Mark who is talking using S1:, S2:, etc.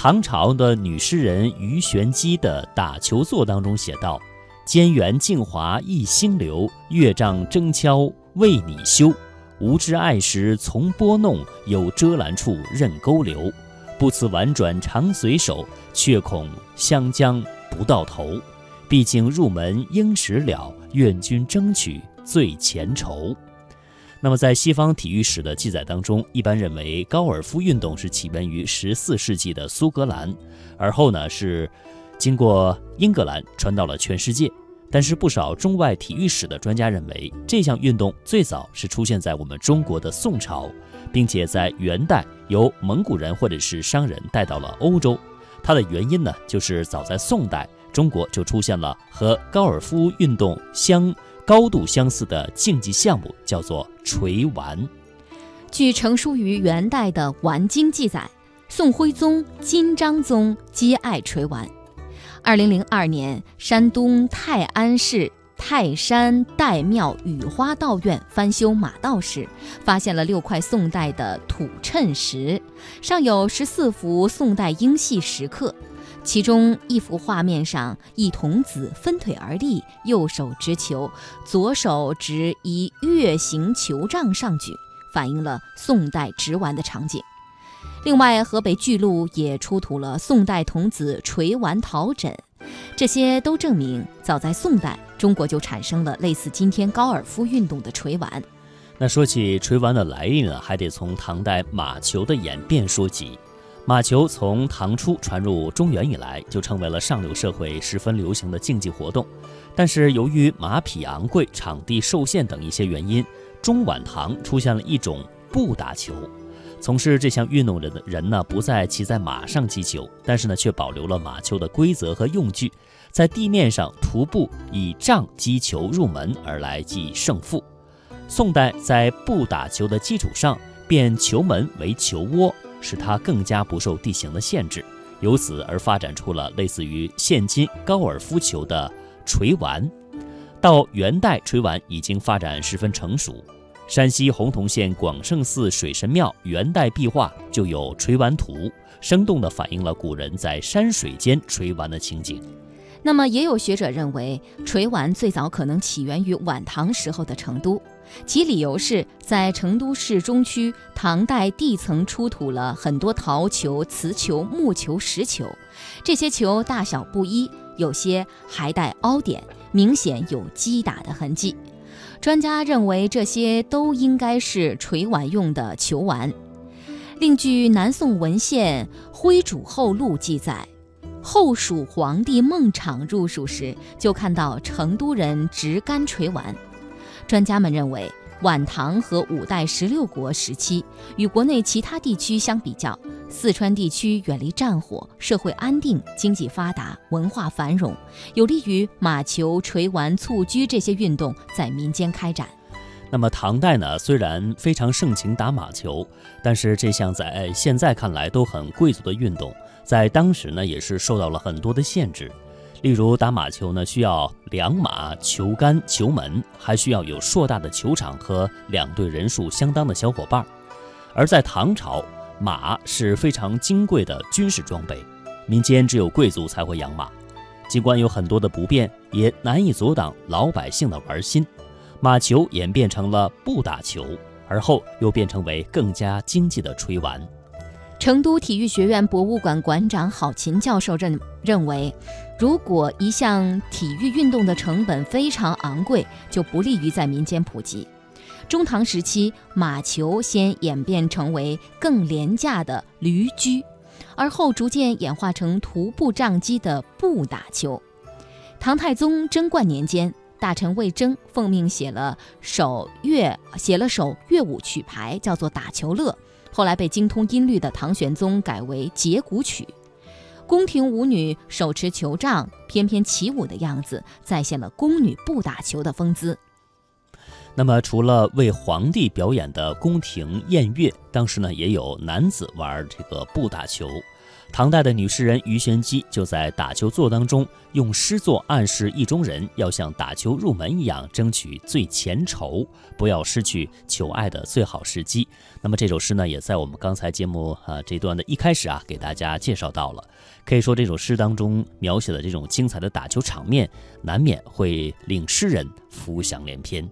S1: 唐朝的女诗人鱼玄机的打球作当中写道：“尖圆镜滑一星流，月帐争敲为你修。无知爱时从拨弄，有遮拦处任勾留。不辞婉转长随手，却恐湘江不到头。毕竟入门应时了，愿君争取最前筹。”那么，在西方体育史的记载当中，一般认为高尔夫运动是起源于十四世纪的苏格兰，而后呢是经过英格兰传到了全世界。但是，不少中外体育史的专家认为，这项运动最早是出现在我们中国的宋朝，并且在元代由蒙古人或者是商人带到了欧洲。它的原因呢，就是早在宋代，中国就出现了和高尔夫运动相。高度相似的竞技项目叫做锤丸。
S2: 据成书于元代的《丸经》记载，宋徽宗、金章宗皆爱锤丸。二零零二年，山东泰安市泰山岱庙雨花道院翻修马道时，发现了六块宋代的土衬石，上有十四幅宋代英系石刻。其中一幅画面上，一童子分腿而立，右手执球，左手执一月形球杖上举，反映了宋代执丸的场景。另外，河北巨鹿也出土了宋代童子锤丸陶枕，这些都证明，早在宋代，中国就产生了类似今天高尔夫运动的锤丸。
S1: 那说起锤丸的来历呢，还得从唐代马球的演变说起。马球从唐初传入中原以来，就成为了上流社会十分流行的竞技活动。但是由于马匹昂贵、场地受限等一些原因，中晚唐出现了一种不打球。从事这项运动的人呢，不再骑在马上击球，但是呢，却保留了马球的规则和用具，在地面上徒步以杖击球入门而来计胜负。宋代在不打球的基础上，变球门为球窝。使它更加不受地形的限制，由此而发展出了类似于现今高尔夫球的锤丸。到元代，锤丸已经发展十分成熟。山西洪洞县广胜寺水神庙元代壁画就有锤丸图，生动地反映了古人在山水间锤丸的情景。
S2: 那么，也有学者认为，锤丸最早可能起源于晚唐时候的成都。其理由是在成都市中区，唐代地层出土了很多陶球、瓷球、木球、石球，这些球大小不一，有些还带凹点，明显有击打的痕迹。专家认为这些都应该是锤丸用的球丸。另据南宋文献《徽主后录》记载，后蜀皇帝孟昶入蜀时，就看到成都人执杆锤丸。专家们认为，晚唐和五代十六国时期与国内其他地区相比较，四川地区远离战火，社会安定，经济发达，文化繁荣，有利于马球、锤丸、蹴鞠这些运动在民间开展。
S1: 那么唐代呢？虽然非常盛行打马球，但是这项在现在看来都很贵族的运动，在当时呢也是受到了很多的限制。例如打马球呢，需要两马、球杆、球门，还需要有硕大的球场和两队人数相当的小伙伴。而在唐朝，马是非常金贵的军事装备，民间只有贵族才会养马。尽管有很多的不便，也难以阻挡老百姓的玩心。马球演变成了不打球，而后又变成为更加经济的吹丸。
S2: 成都体育学院博物馆馆长郝琴教授认认为，如果一项体育运动的成本非常昂贵，就不利于在民间普及。中唐时期，马球先演变成为更廉价的驴驹，而后逐渐演化成徒步杖击的步打球。唐太宗贞观年间，大臣魏征奉命写了首乐，写了首乐舞曲牌，叫做《打球乐》。后来被精通音律的唐玄宗改为节鼓曲，宫廷舞女手持球杖翩翩起舞的样子，再现了宫女不打球的风姿。
S1: 那么，除了为皇帝表演的宫廷宴乐，当时呢也有男子玩这个不打球。唐代的女诗人鱼玄机就在打球作当中用诗作暗示意中人要像打球入门一样，争取最前筹，不要失去求爱的最好时机。那么这首诗呢，也在我们刚才节目啊这段的一开始啊，给大家介绍到了。可以说这首诗当中描写的这种精彩的打球场面，难免会令诗人浮想联翩。